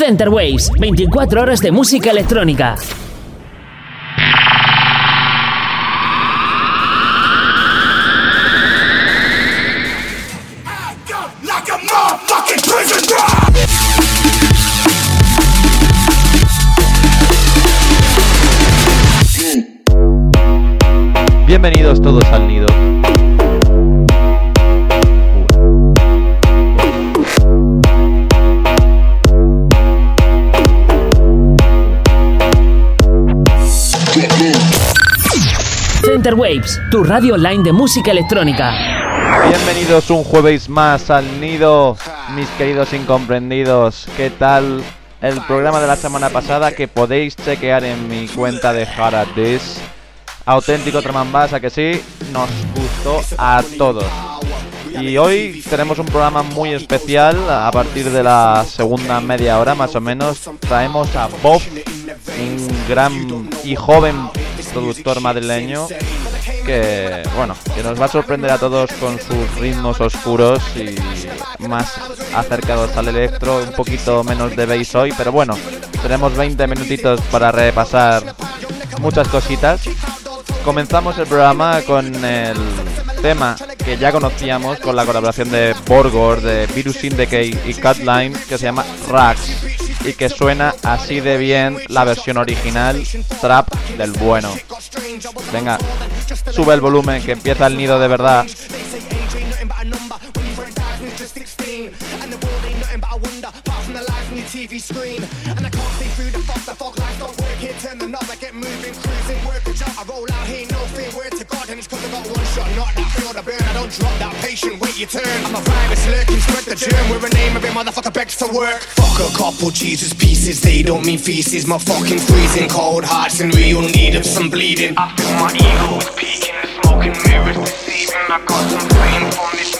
Center Waves, 24 horas de música electrónica. Bienvenidos todos al nido. Center Waves, tu radio online de música electrónica. Bienvenidos un jueves más al nido, mis queridos incomprendidos. ¿Qué tal el programa de la semana pasada que podéis chequear en mi cuenta de Haradis? Auténtico Tramambasa que sí, nos gustó a todos. Y hoy tenemos un programa muy especial. A partir de la segunda media hora más o menos traemos a Bob, un gran y joven productor madrileño que bueno que nos va a sorprender a todos con sus ritmos oscuros y más acercados al electro un poquito menos de bass hoy pero bueno tenemos 20 minutitos para repasar muchas cositas. Comenzamos el programa con el tema que ya conocíamos con la colaboración de Borgor, de Virus Syndicate y Cutline que se llama Rags y que suena así de bien la versión original trap del bueno. Venga, sube el volumen que empieza el nido de verdad. It's I got one shot, not that feel the burn. I don't drop that patient, wait your turn. I'm a virus lurking, spread the germ. We're a name, of every motherfucker begs to work. Fuck a couple Jesus pieces, they don't mean feces. My fucking freezing cold hearts in real need of some bleeding. I feel my ego is peaking, the smoking mirrors deceiving. I got some flame from this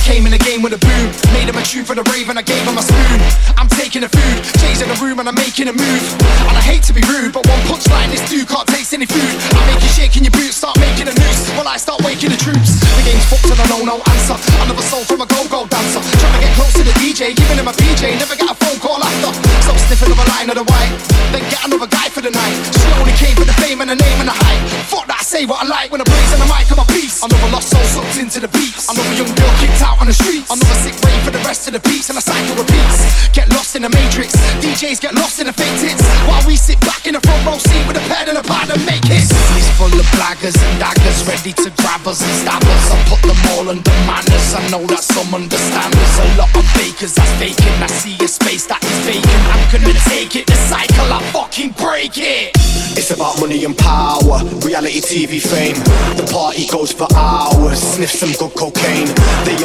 I came in the game with a boom, made him a tune for the rave and I gave him a spoon. I'm taking the food, changing the room and I'm making a move. And I hate to be rude, but one punchline, this dude can't taste any food. I make you shake in your boots, start making a noose. While I start waking the troops. The game's fucked and I know no answer. Another soul from a go-go dancer. Trying to get close to the DJ, giving him a PJ, never get a phone call after. Stop sniffing of a line of the white, then get another guy for the night. She only came for the fame and the name and the hype. Fuck that, I say what I like when I blaze on the mic, I'm piece. Another lost soul sucked into the beats. Another young girl kicked out on the streets. Another sick rave for the rest of the beats, and the cycle repeats. Get lost in the matrix, DJs get lost in the fake tits. While we sit back in the front row seat with a pad and a pad and make hits. It's full of blaggers and daggers, ready to grab us and stab us. I put them all under manners. I know that some understand. There's a lot of fakers that's faking. I see a space that is vacant. I'm gonna take it, the cycle, I fucking break it. It's about money and power, reality TV fame. The party goes for hours, sniff some good cocaine. They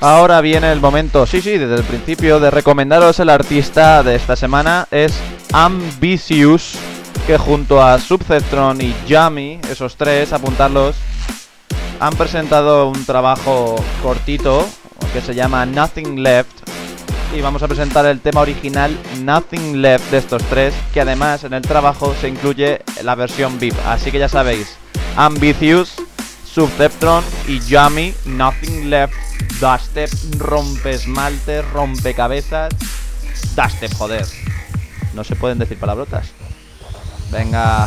Ahora viene el momento, sí, sí, desde el principio de recomendaros el artista de esta semana es Ambitious que junto a Subceptron y Yami, esos tres, apuntarlos, han presentado un trabajo cortito que se llama Nothing Left y vamos a presentar el tema original Nothing Left de estos tres, que además en el trabajo se incluye la versión VIP. Así que ya sabéis, Ambitious, Subceptron y Yummy, Nothing Left, Dubstep, rompe esmalte, rompecabezas, Dubstep, joder. No se pueden decir palabrotas. Venga.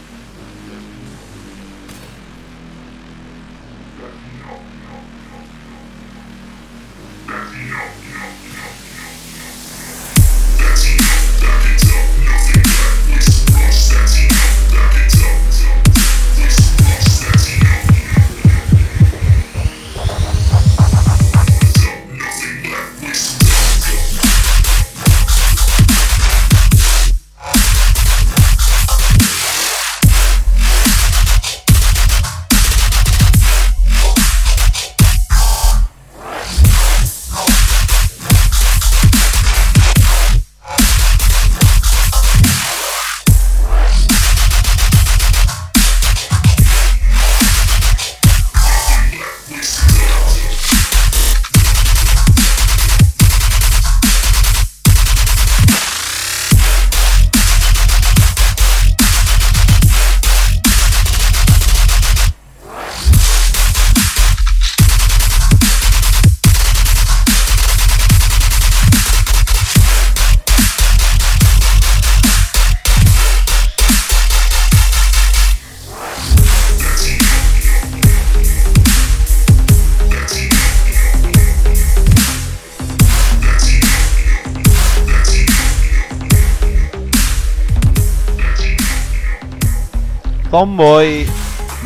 Zomboy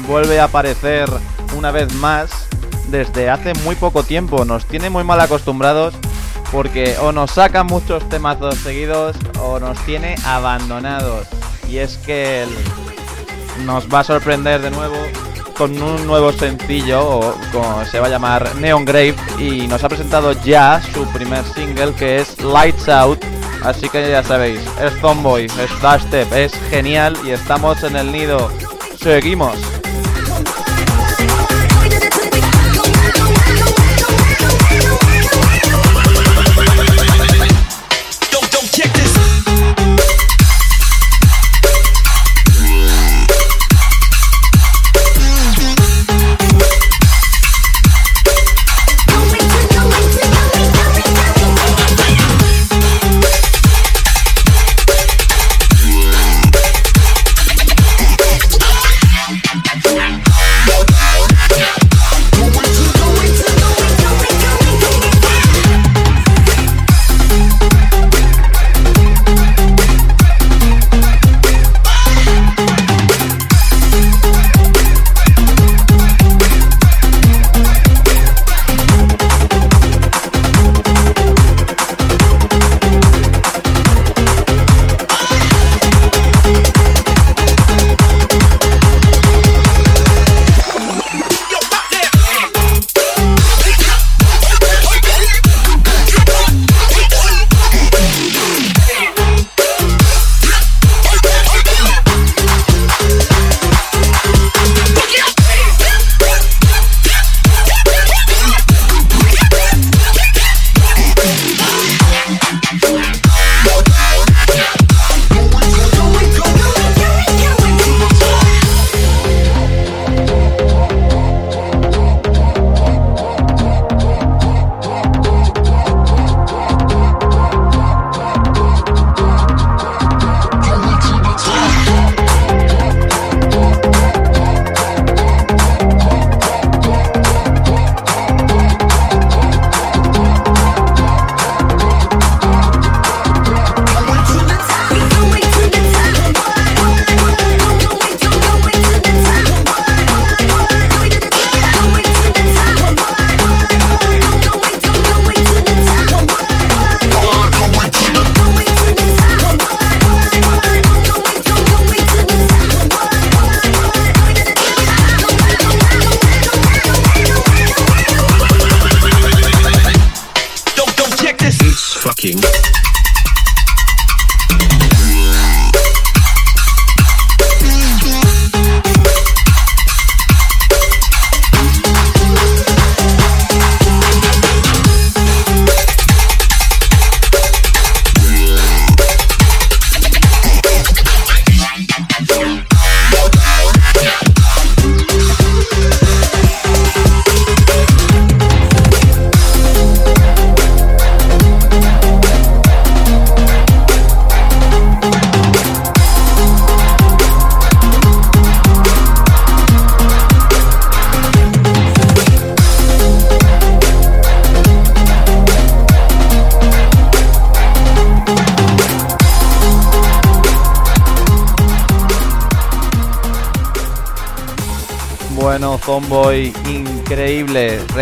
vuelve a aparecer una vez más desde hace muy poco tiempo. Nos tiene muy mal acostumbrados porque o nos saca muchos temazos seguidos o nos tiene abandonados. Y es que él nos va a sorprender de nuevo con un nuevo sencillo, o como se va a llamar Neon Grave, y nos ha presentado ya su primer single que es Lights Out Así que ya sabéis, es Zomboy, es Dashstep, es genial y estamos en el nido. Seguimos.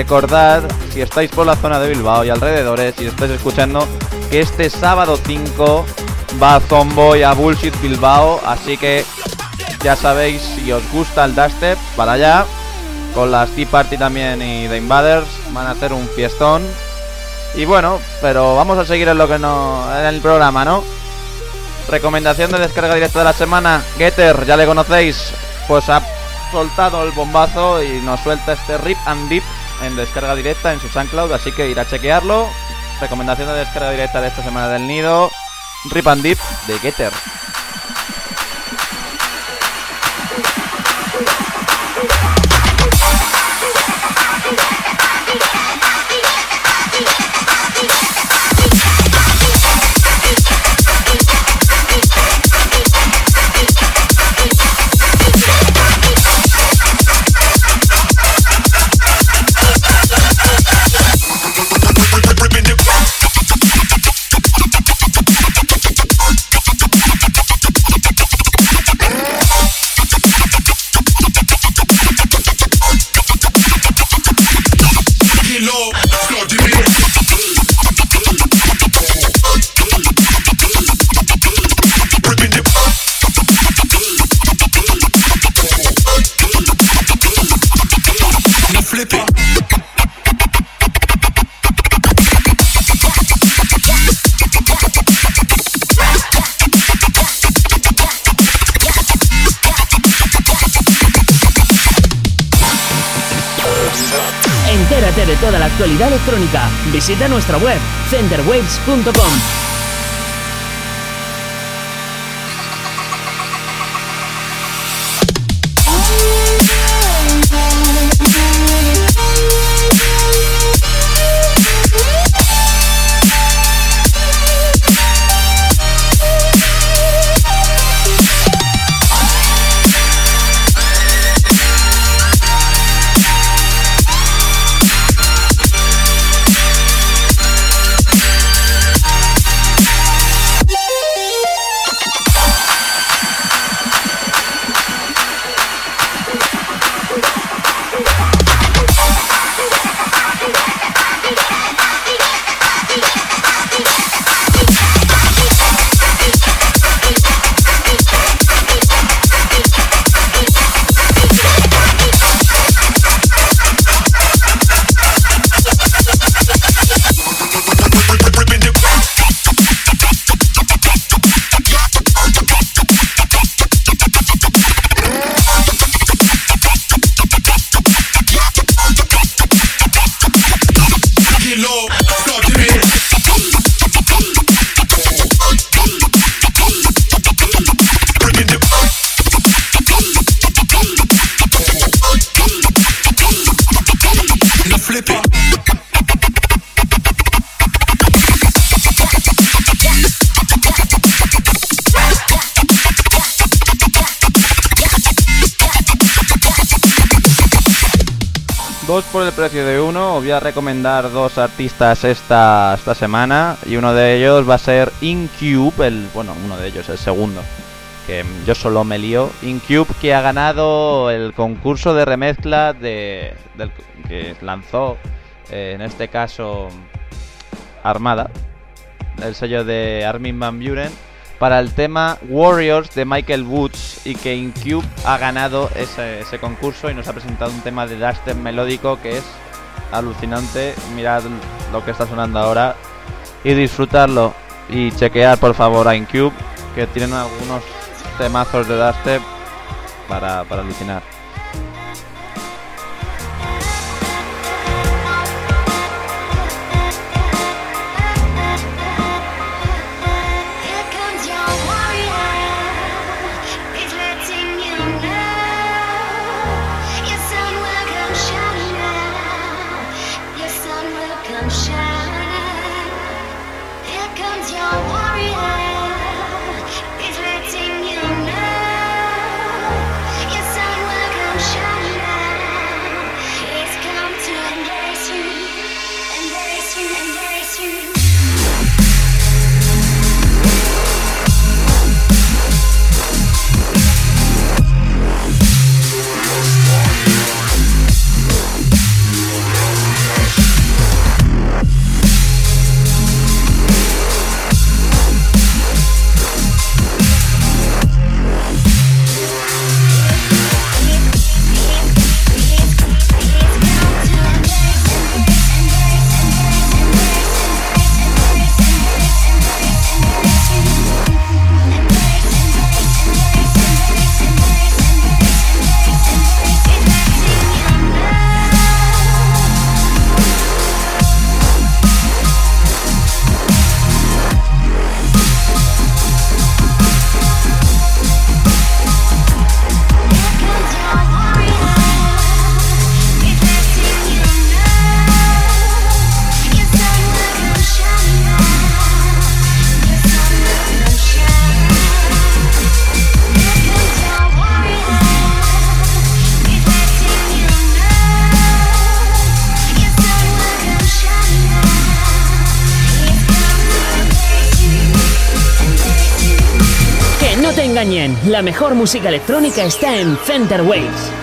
Recordad, si estáis por la zona de Bilbao y alrededores, si estáis escuchando, que este sábado 5 va Zomboy a Bullshit Bilbao, así que ya sabéis, si os gusta el dubstep, para allá. Con las Tea Party también y The Invaders van a hacer un fiestón. Y bueno, pero vamos a seguir en lo que no. en el programa, ¿no? Recomendación de descarga directa de la semana. Getter, ya le conocéis. Pues ha soltado el bombazo y nos suelta este Rip and Dip en descarga directa en su SoundCloud, así que ir a chequearlo. Recomendación de descarga directa de esta semana del nido. Rip and Dip de Getter. Toda la actualidad electrónica. Visita nuestra web centerwaves.com. a recomendar dos artistas esta, esta semana y uno de ellos va a ser Incube, el, bueno, uno de ellos, el segundo, que yo solo me lío. Incube que ha ganado el concurso de remezcla de, que lanzó, eh, en este caso, Armada, el sello de Armin Van Buren, para el tema Warriors de Michael Woods y que Incube ha ganado ese, ese concurso y nos ha presentado un tema de dubstep melódico que es alucinante. Mirad lo que está sonando ahora y disfrutarlo y chequear por favor a Incube que tienen algunos temazos de dubstep para, para alucinar. La mejor música electrónica está en Center Waves.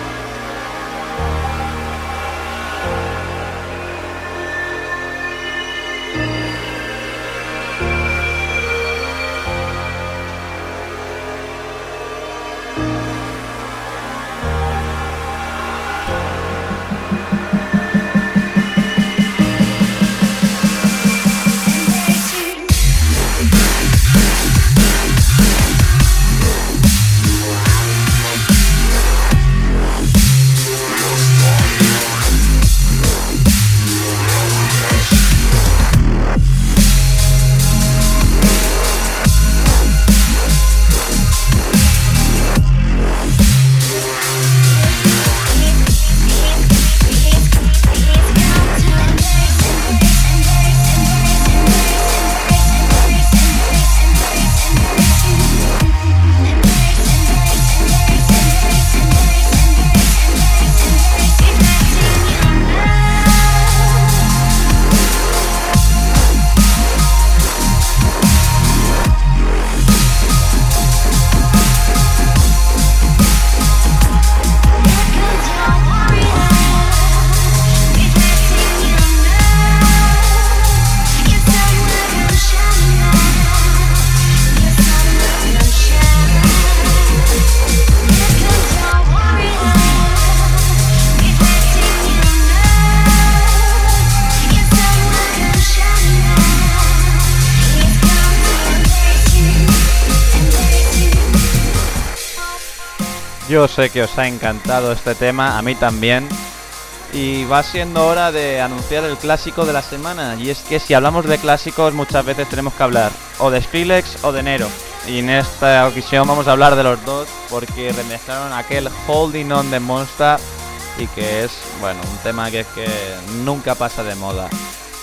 Yo sé que os ha encantado este tema, a mí también. Y va siendo hora de anunciar el clásico de la semana. Y es que si hablamos de clásicos muchas veces tenemos que hablar o de Skrillex o de Nero. Y en esta ocasión vamos a hablar de los dos porque remezclaron aquel Holding On de Monster y que es, bueno, un tema que es que nunca pasa de moda.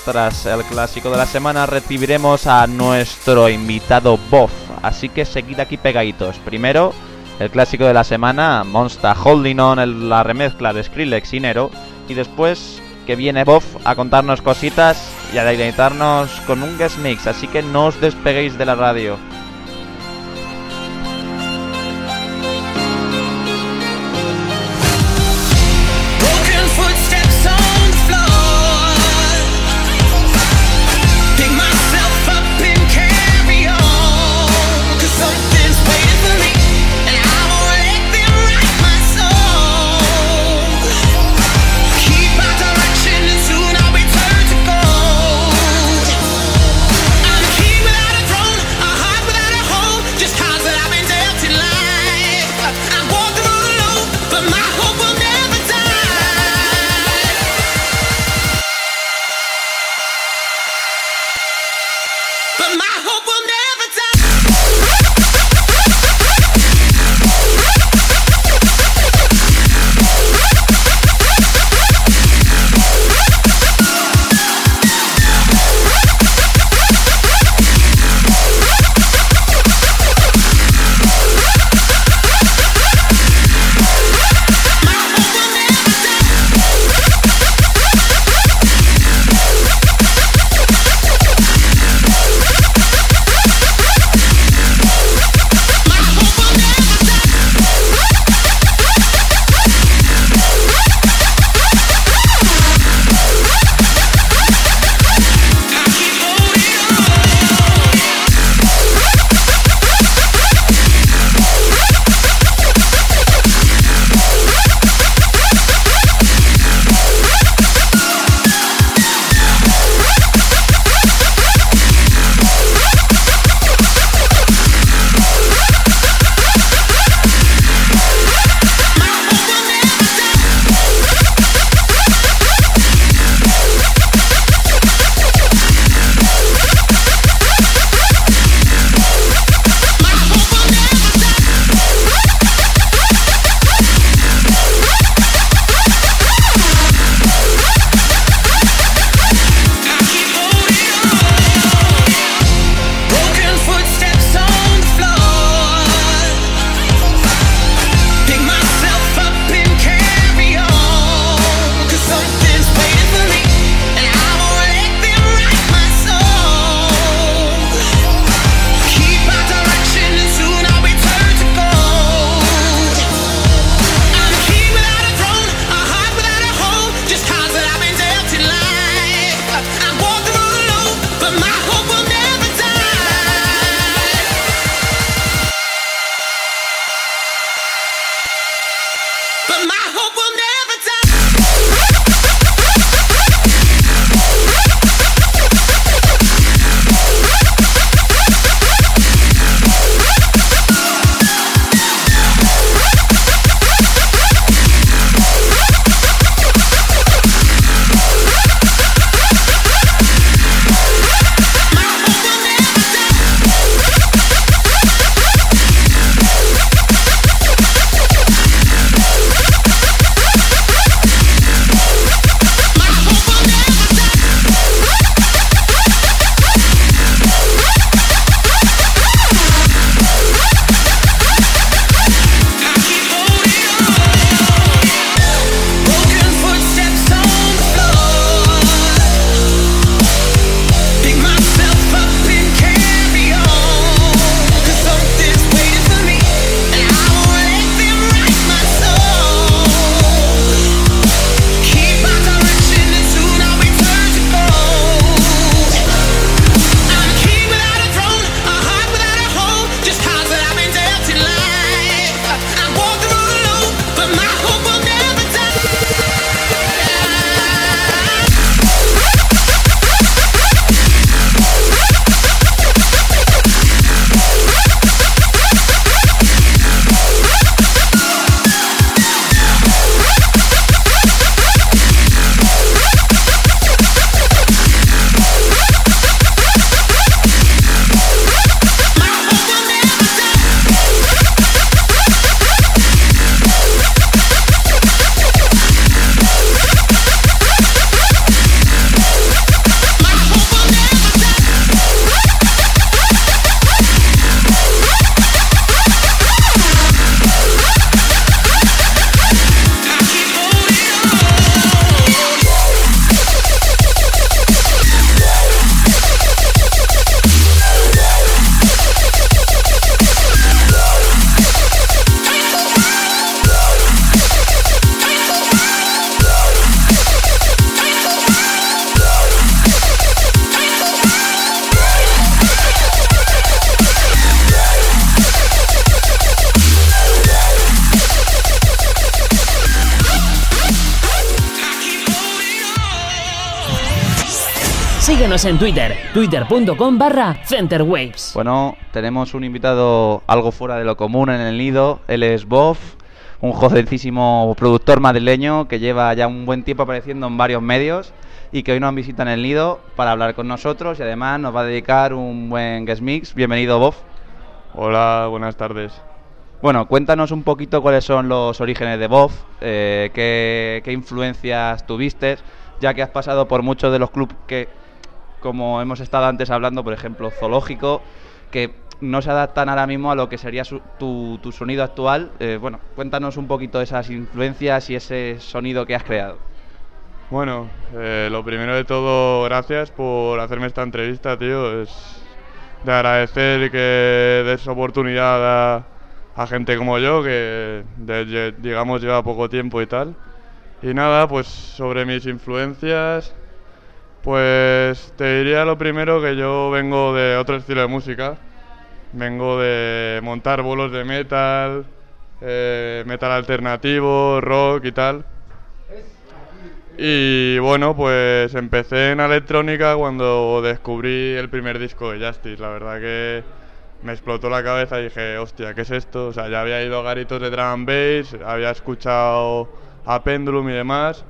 Tras el clásico de la semana recibiremos a nuestro invitado Boff, así que seguid aquí pegaditos. Primero, el clásico de la semana, Monster Holding On, la remezcla de Skrillex y Nero, y después que viene Boff a contarnos cositas y a deleitarnos con un guest mix, así que no os despeguéis de la radio. my hope will Síguenos en Twitter, twitter.com barra centerwaves. Bueno, tenemos un invitado algo fuera de lo común en el nido. Él es Boff, un jovencísimo productor madrileño que lleva ya un buen tiempo apareciendo en varios medios y que hoy nos visita en el nido para hablar con nosotros y además nos va a dedicar un buen guest mix. Bienvenido, Boff. Hola, buenas tardes. Bueno, cuéntanos un poquito cuáles son los orígenes de Boff, eh, qué, qué influencias tuviste, ya que has pasado por muchos de los clubes que, como hemos estado antes hablando, por ejemplo, Zoológico, que no se adaptan ahora mismo a lo que sería su- tu, tu sonido actual. Eh, bueno, cuéntanos un poquito esas influencias y ese sonido que has creado. Bueno, eh, lo primero de todo, gracias por hacerme esta entrevista, tío. Es de agradecer que des oportunidad a, a gente como yo, que de- digamos lleva poco tiempo y tal. Y nada, pues sobre mis influencias, pues te diría lo primero que yo vengo de otro estilo de música. Vengo de montar bolos de metal, eh, metal alternativo, rock y tal. Y bueno, pues empecé en electrónica cuando descubrí el primer disco de Justice. La verdad que me explotó la cabeza y dije, hostia, ¿qué es esto? O sea, ya había ido a garitos de drum and bass, había escuchado a Pendulum y demás,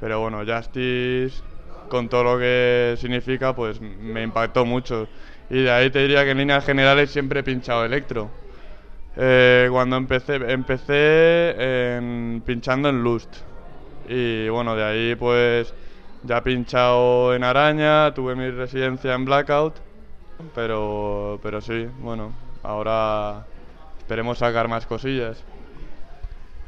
pero bueno, Justice, con todo lo que significa, pues me impactó mucho. Y de ahí te diría que en líneas generales siempre he pinchado electro. Eh, cuando empecé, empecé en- pinchando en Lust. Y bueno, de ahí pues ya he pinchado en Araña, tuve mi residencia en Blackout. Pero, pero sí, bueno, ahora esperemos sacar más cosillas.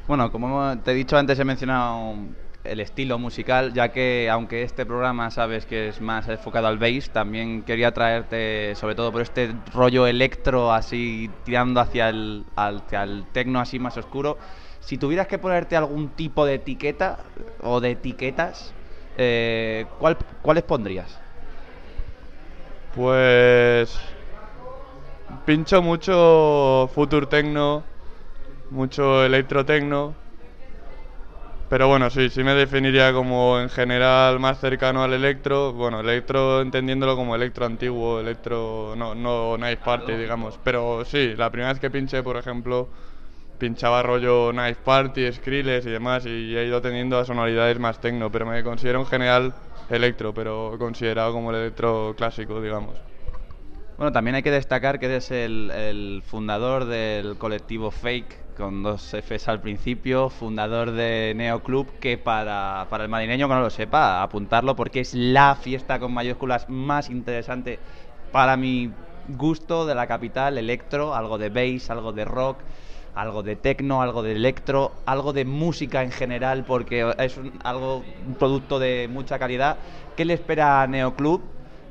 Bueno, como te he dicho antes, he mencionado el estilo musical, ya que aunque este programa sabes que es más enfocado al bass, también quería traerte, sobre todo por este rollo electro así tirando hacia el, hacia el tecno así más oscuro. Si tuvieras que ponerte algún tipo de etiqueta o de etiquetas, eh, ¿cuál- ¿cuáles pondrías? Pues pincho mucho Future Techno, mucho Electro Techno. Pero bueno, sí, sí me definiría como en general más cercano al electro. Bueno, electro entendiéndolo como electro antiguo, electro no, no Nice Party, digamos. Pero sí, la primera vez que pinché, por ejemplo, pinchaba rollo Nice Party, Skrillex y demás, y he ido teniendo a sonoridades más techno, pero me considero en general electro, pero considerado como el electro clásico, digamos. Bueno, también hay que destacar que eres el, el fundador del colectivo Fake, con dos Fs al principio, fundador de Neo Club, que para, para el madrileño que no lo sepa, apuntarlo porque es la fiesta con mayúsculas más interesante para mi gusto de la capital, electro, algo de bass, algo de rock, algo de techno, algo de electro, algo de música en general, porque es un, algo, producto de mucha calidad. ¿Qué le espera a Neo Club?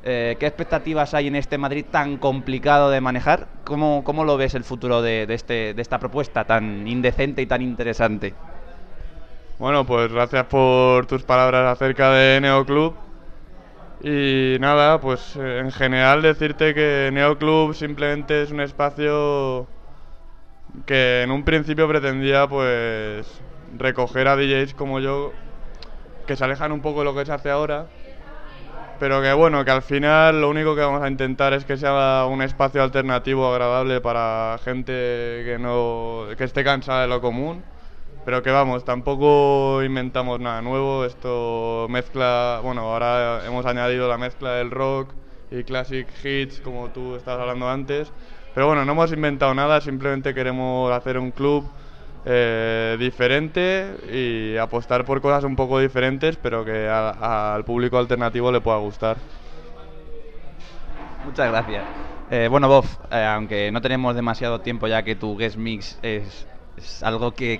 Eh, ¿Qué expectativas hay en este Madrid tan complicado de manejar? ¿Cómo, cómo lo ves el futuro de, de este, de esta propuesta tan indecente y tan interesante? Bueno, pues gracias por tus palabras acerca de Neoclub. Y nada, pues eh, en general decirte que Neoclub simplemente es un espacio que en un principio pretendía pues recoger a DJs como yo que se alejan un poco de lo que se hace ahora pero que bueno, que al final lo único que vamos a intentar es que sea un espacio alternativo agradable para gente que no que esté cansada de lo común. Pero que vamos, tampoco inventamos nada nuevo, esto mezcla, bueno, ahora hemos añadido la mezcla del rock y classic hits como tú estabas hablando antes. Pero bueno, no hemos inventado nada, simplemente queremos hacer un club eh, diferente y apostar por cosas un poco diferentes, pero que a- al público alternativo le pueda gustar. Muchas gracias. Eh, bueno, Bob, eh, aunque no tenemos demasiado tiempo ya que tu guest mix es, algo que,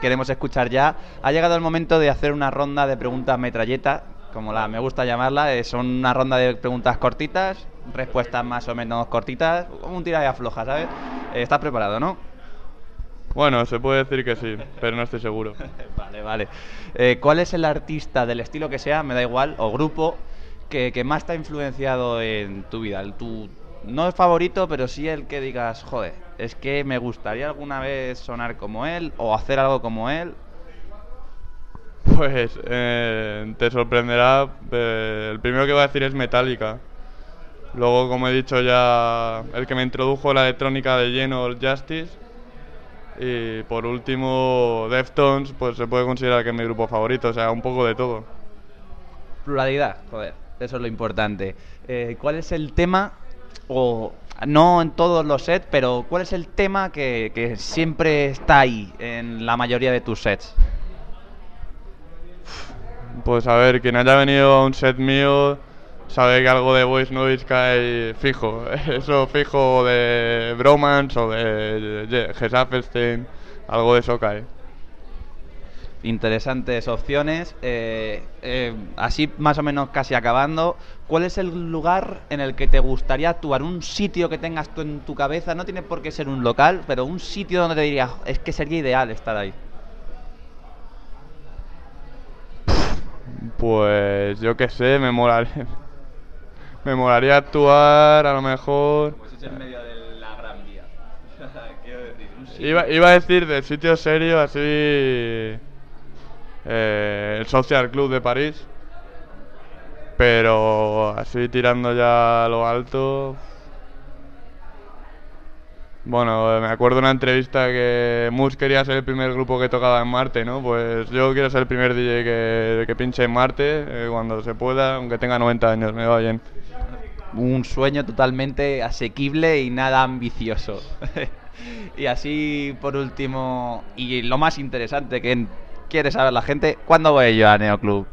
queremos escuchar ya, ha llegado el momento de hacer una ronda de preguntas metralleta, como la me gusta llamarla. eh, son una ronda de preguntas cortitas, respuestas más o menos cortitas, como un tira y afloja, ¿sabes? Eh, ¿Estás preparado, no? Bueno, se puede decir que sí, pero no estoy seguro. Vale, vale. Eh, ¿Cuál es el artista del estilo que sea, me da igual, o grupo, que, que más te ha influenciado en tu vida? El, tu, no es favorito, pero sí el que digas, joder, es que me gustaría alguna vez sonar como él o hacer algo como él. Pues eh, te sorprenderá. eh, el primero que voy a decir es Metallica. Luego, como he dicho ya, el que me introdujo la electrónica de lleno, Justice. Y por último, Deftones, pues se puede considerar que es mi grupo favorito, o sea, un poco de todo. Pluralidad, joder, eso es lo importante. Eh, ¿Cuál es el tema, o no en todos los sets, pero cuál es el tema que, que siempre está ahí en la mayoría de tus sets? Pues a ver, quien haya venido a un set mío sabe que algo de Voice Noise cae fijo. Eso fijo de Bromance o de Gesaffelstein, algo de eso cae. Interesantes opciones. Eh, eh, así más o menos casi acabando, ¿cuál es el lugar en el que te gustaría actuar? Un sitio que tengas tú en tu cabeza, no tiene por qué ser un local, pero un sitio donde te dirías, es que sería ideal estar ahí. Pues yo qué sé, me molaría, me molaría actuar a lo mejor... Pues es en medio de la gran vía. Quiero decir, un sitio- Iba, iba a decir de sitio serio así... eh, el Social Club de París. Pero así tirando ya a lo alto... Bueno, me acuerdo de una entrevista que Mus quería ser el primer grupo que tocaba en Marte, ¿no? Pues yo quiero ser el primer DJ que, que pinche en Marte eh, cuando se pueda, aunque tenga 90 años, me va bien. un sueño totalmente asequible y nada ambicioso. y así, por último, y lo más interesante que quiere saber la gente, ¿cuándo voy yo a Neoclub?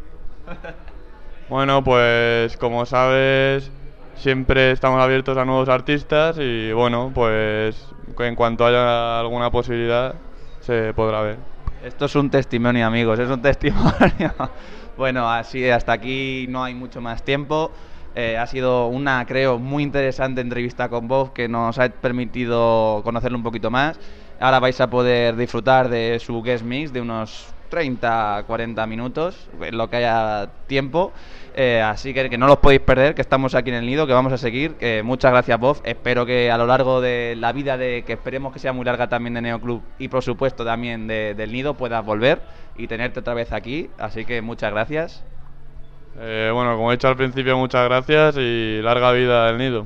Bueno, pues como sabes, siempre estamos abiertos a nuevos artistas y bueno, pues en cuanto haya alguna posibilidad se podrá ver. Esto es un testimonio, amigos, es un testimonio. bueno, así hasta aquí no hay mucho más tiempo. Eh, ha sido una, creo, muy interesante entrevista con Bob que nos ha permitido conocerlo un poquito más. Ahora vais a poder disfrutar de su guest mix de unos 30, 40 minutos, lo que haya tiempo. Eh, así que, no los podéis perder, que estamos aquí en el nido, que vamos a seguir. Que muchas gracias, Bob. Espero que a lo largo de la vida, de que esperemos que sea muy larga también de Neoclub y por supuesto también de- del nido, puedas volver y tenerte otra vez aquí. Así que muchas gracias. Eh, bueno, como he dicho al principio, muchas gracias y larga vida del nido.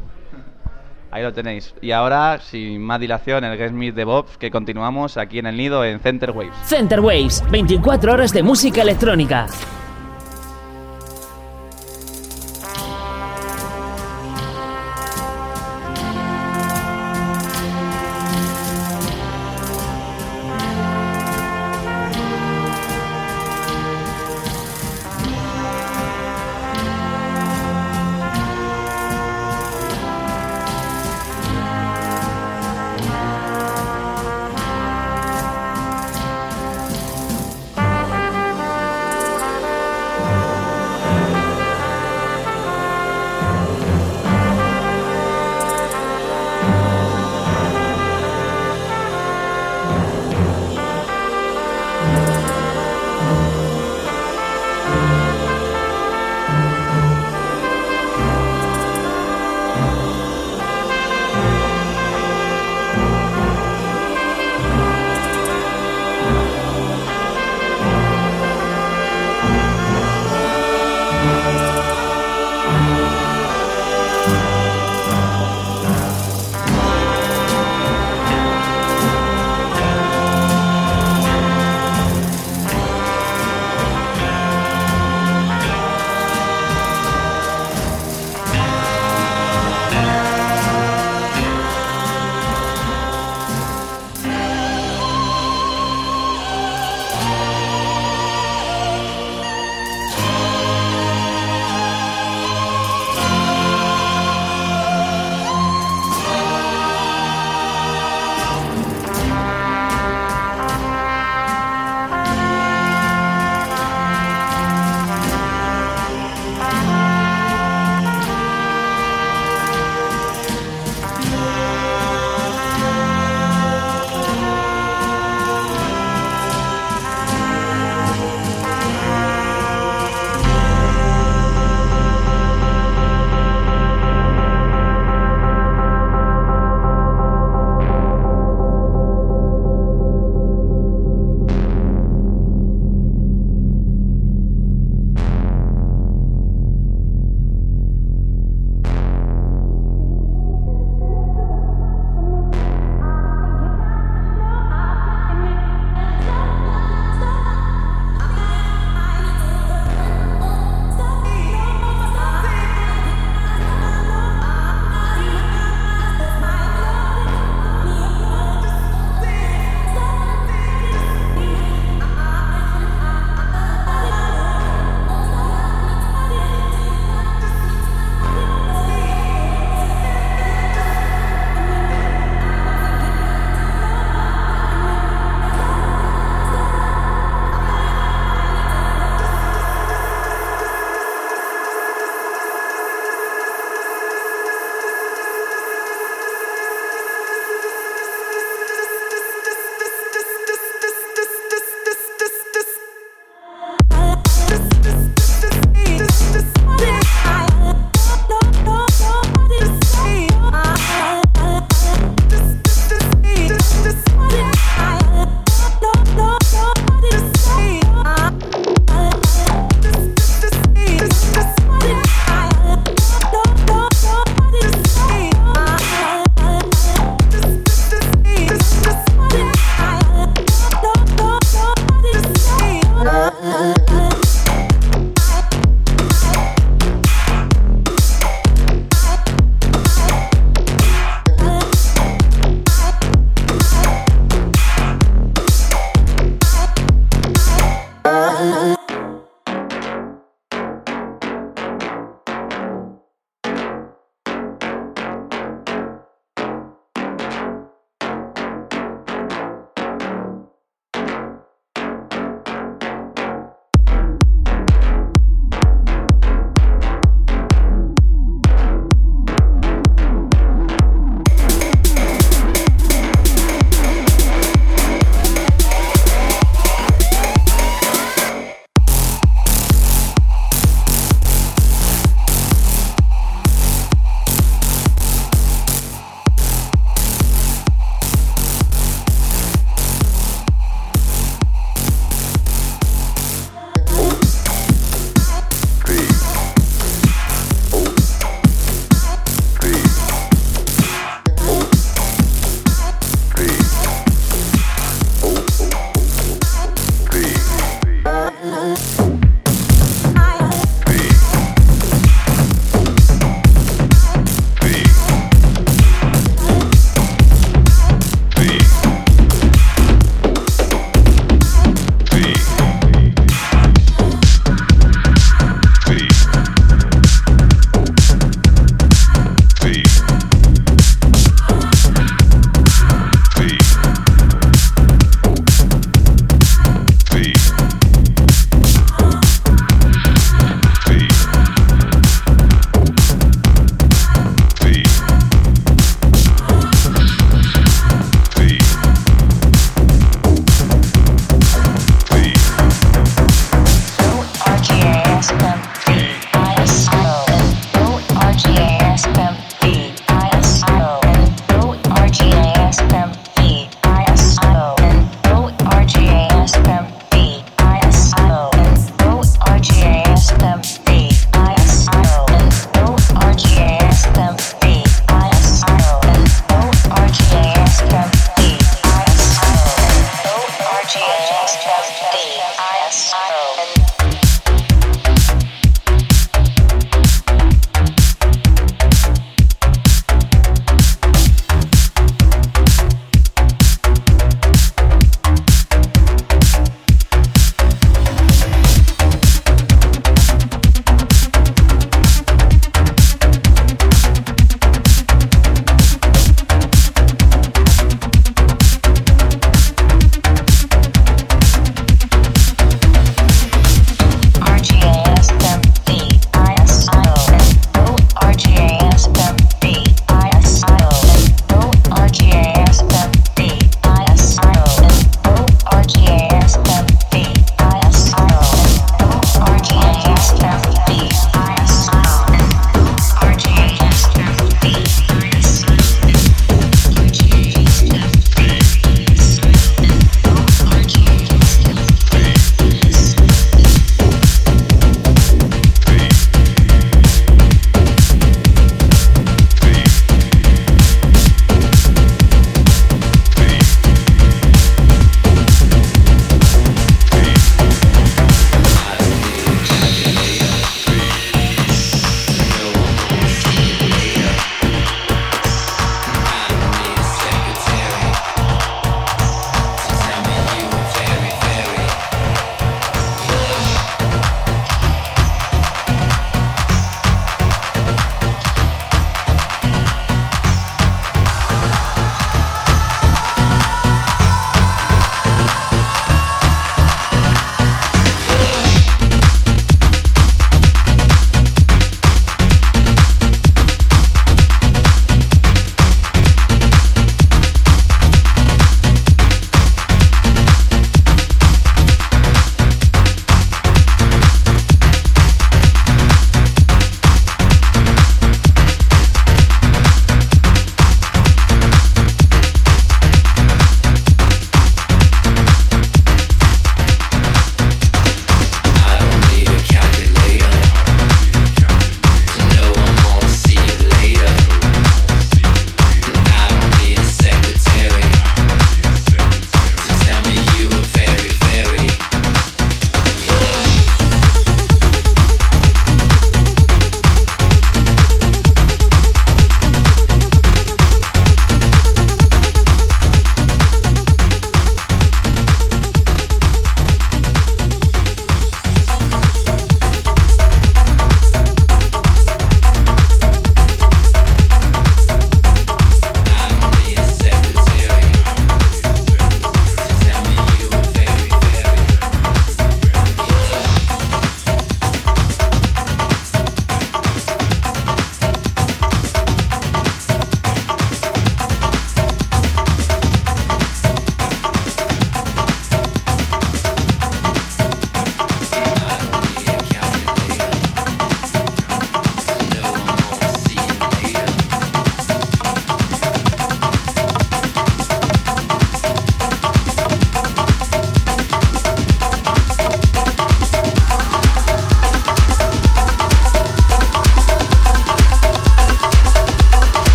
Ahí lo tenéis. Y ahora, sin más dilación, el guest mix de Bob, que continuamos aquí en el nido en Center Waves. Center Waves, 24 horas de música electrónica.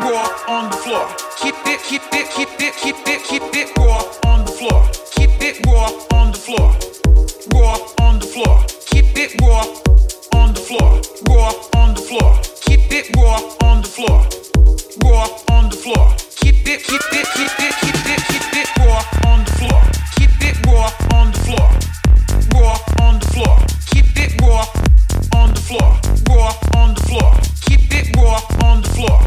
raw on the floor. Keep it, raw on the floor. Keep it raw on the floor. Raw on the floor. Keep it raw on the floor. Raw on the floor. Keep it raw on the floor. Raw on the floor. Keep it, keep it, keep it, keep it, keep it raw on the floor. Keep it raw on the floor. Raw on the floor. Keep it raw on the floor. Raw on the floor. Keep it raw on the floor.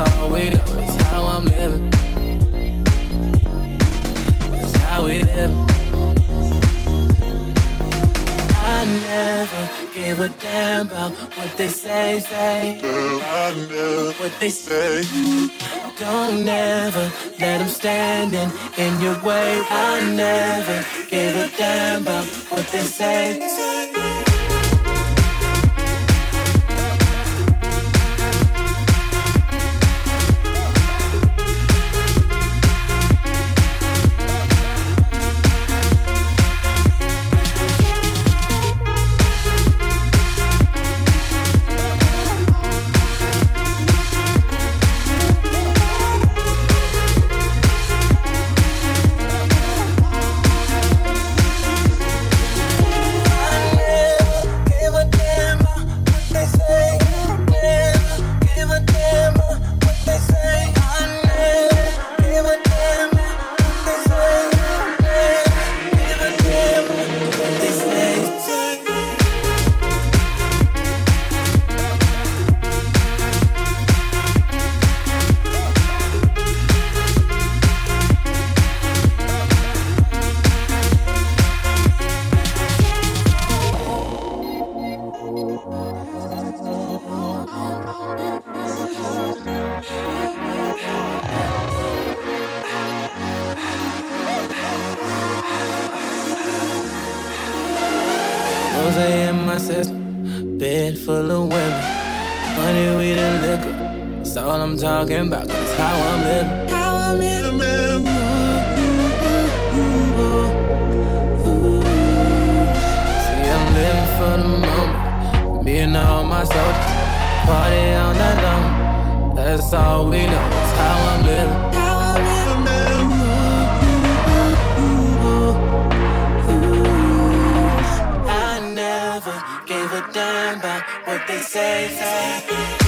All we do. That's how I'm living. That's how we live. I never gave a damn about what they say, say. I never what they say. Don't ever let them standing in your way. I never gave a damn about what they say. Give party on the low. That's all we know. It's how I'm living. Damn about what they say. say.